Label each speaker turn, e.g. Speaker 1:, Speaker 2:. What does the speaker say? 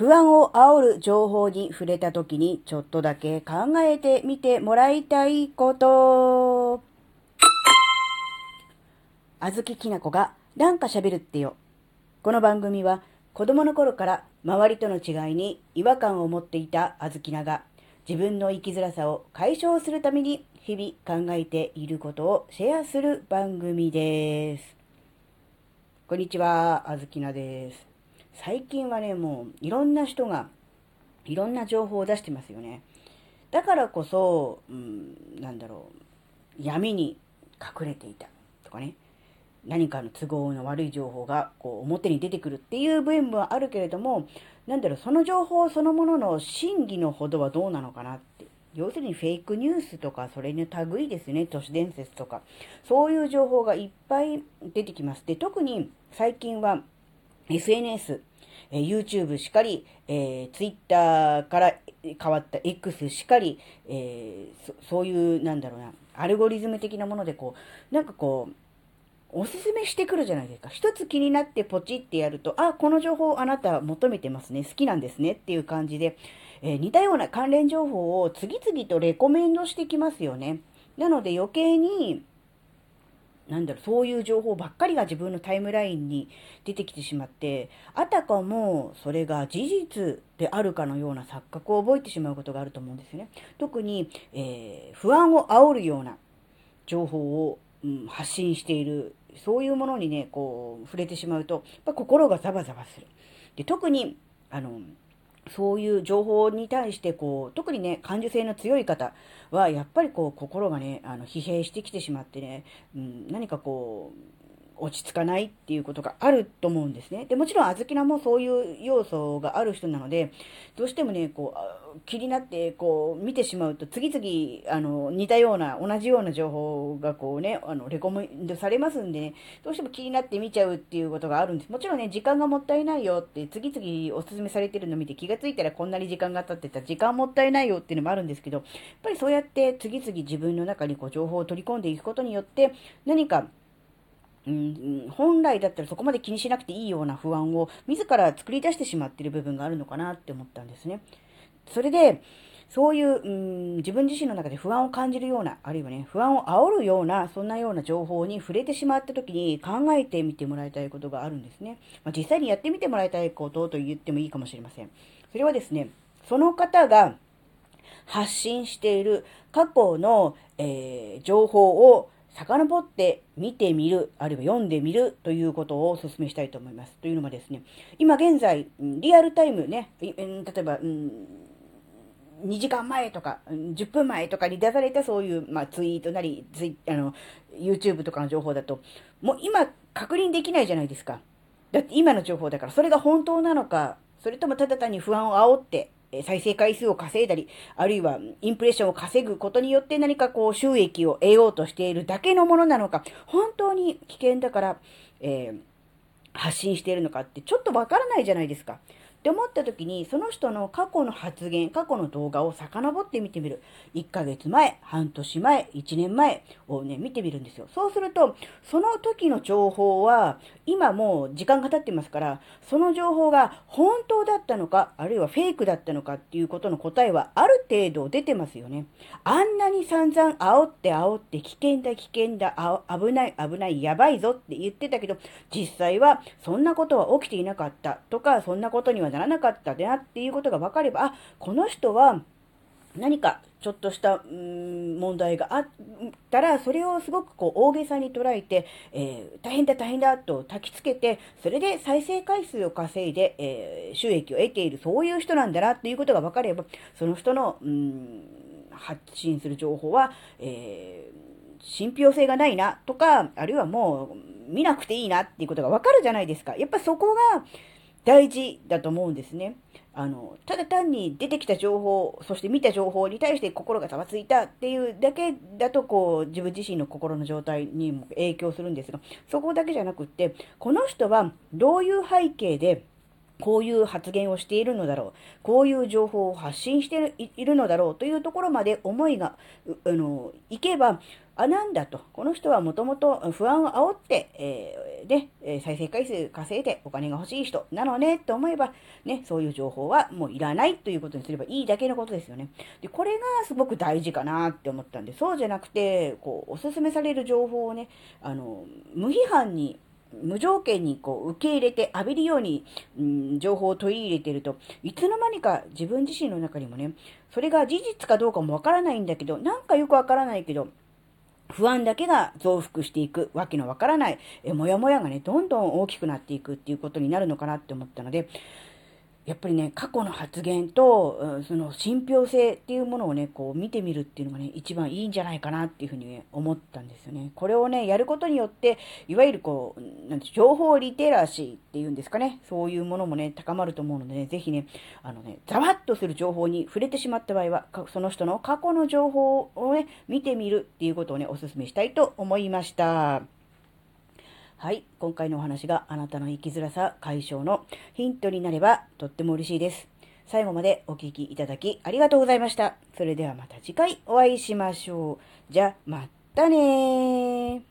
Speaker 1: 不安を煽る情報に触れた時にちょっとだけ考えてみてもらいたいこと。あずききなこがなんか喋るってよ。この番組は子供の頃から周りとの違いに違和感を持っていたあずきなが自分の生きづらさを解消するために日々考えていることをシェアする番組です。こんにちは、あずきなです。最近はね、もういろんな人がいろんな情報を出してますよね。だからこそ、うん、なんだろう、闇に隠れていたとかね、何かの都合の悪い情報がこう表に出てくるっていう部分はあるけれども、なんだろう、その情報そのものの真偽のほどはどうなのかなって。要するにフェイクニュースとか、それの類ですね、都市伝説とか、そういう情報がいっぱい出てきます。で、特に最近は SNS、え、YouTube しかり、えー、Twitter から変わった X しかり、えー、そそういう、なんだろうな、アルゴリズム的なものでこう、なんかこう、おすすめしてくるじゃないですか。一つ気になってポチってやると、あ、この情報あなた求めてますね。好きなんですね。っていう感じで、えー、似たような関連情報を次々とレコメンドしてきますよね。なので余計に、なんだろう、そういう情報ばっかりが自分のタイムラインに出てきてしまって、あたかもそれが事実であるかのような錯覚を覚えてしまうことがあると思うんですよね。特に、えー、不安を煽るような情報を、うん、発信している、そういうものにね、こう、触れてしまうと、やっぱ心がザバザバする。で、特に、あの、そういう情報に対して、こう、特にね、感受性の強い方は、やっぱりこう、心がね、あの、疲弊してきてしまってね、うん、何かこう、落ち着かないっていうことがあると思うんですね。で、もちろん、あずきなもそういう要素がある人なので、どうしてもね、こう、気になって、こう、見てしまうと、次々、あの、似たような、同じような情報がこうね、あの、レコメンドされますんで、ね、どうしても気になって見ちゃうっていうことがあるんです。もちろんね、時間がもったいないよって、次々おすすめされてるの見て気がついたらこんなに時間が経ってた時間もったいないよっていうのもあるんですけど、やっぱりそうやって次々自分の中にこう情報を取り込んでいくことによって、何かうん、本来だったらそこまで気にしなくていいような不安を自ら作り出してしまっている部分があるのかなって思ったんですね。それで、そういう、うん、自分自身の中で不安を感じるような、あるいはね、不安を煽るような、そんなような情報に触れてしまった時に考えてみてもらいたいことがあるんですね。まあ、実際にやってみてもらいたいことと言ってもいいかもしれません。それはですね、その方が発信している過去の、えー、情報を遡って見てみる、あるいは読んでみるということをお勧めしたいと思います。というのはですね、今現在、リアルタイムね、例えば、2時間前とか、10分前とかに出されたそういう、まあ、ツイートなり、ツイあの、YouTube とかの情報だと、もう今確認できないじゃないですか。だって今の情報だから、それが本当なのか、それともただ単に不安を煽って、再生回数を稼いだり、あるいはインプレッションを稼ぐことによって何かこう収益を得ようとしているだけのものなのか、本当に危険だから、えー、発信しているのかってちょっとわからないじゃないですか。って思った時に、その人の過去の発言、過去の動画を遡って見てみる。1ヶ月前、半年前、1年前をね、見てみるんですよ。そうすると、その時の情報は、今もう時間が経ってますから、その情報が本当だったのか、あるいはフェイクだったのかっていうことの答えはある程度出てますよね。あんなに散々煽って煽って危険だ危険だ、危ない危ないやばいぞって言ってたけど、実際はそんなことは起きていなかったとか、そんなことにはならなかったなっていうことが分かれば、あ、この人は何かちょっとした、問題があったら、それをすごくこう大げさに捉えて、えー、大変だ大変だと焚きつけて、それで再生回数を稼いで、えー、収益を得ている、そういう人なんだなっていうことが分かれば、その人の、発信する情報は、えー、信憑性がないなとか、あるいはもう見なくていいなっていうことが分かるじゃないですか。やっぱそこが、大事だと思うんですね。あの、ただ単に出てきた情報、そして見た情報に対して心がざわついたっていうだけだと、こう、自分自身の心の状態にも影響するんですが、そこだけじゃなくって、この人はどういう背景で、こういう発言をしているのだろう。こういう情報を発信しているのだろうというところまで思いが、あの、いけば、あ、なんだと。この人はもともと不安を煽って、えー、で、再生回数稼いでお金が欲しい人なのねと思えば、ね、そういう情報はもういらないということにすればいいだけのことですよね。で、これがすごく大事かなって思ったんで、そうじゃなくて、こう、おすすめされる情報をね、あの、無批判に無条件にこう受け入れて浴びるように、うん、情報を取り入れてると、いつの間にか自分自身の中にもね、それが事実かどうかもわからないんだけど、なんかよくわからないけど、不安だけが増幅していくわけのわからない、えもやもやがね、どんどん大きくなっていくっていうことになるのかなって思ったので、やっぱりね、過去の発言と、その信憑性っていうものをね、こう見てみるっていうのがね、一番いいんじゃないかなっていうふうに、ね、思ったんですよね。これをね、やることによって、いわゆるこう、なんて、情報リテラシーっていうんですかね、そういうものもね、高まると思うのでね、ぜひね、あのね、ざわっとする情報に触れてしまった場合は、その人の過去の情報をね、見てみるっていうことをね、お勧めしたいと思いました。はい。今回のお話があなたの生きづらさ解消のヒントになればとっても嬉しいです。最後までお聴きいただきありがとうございました。それではまた次回お会いしましょう。じゃ、またねー。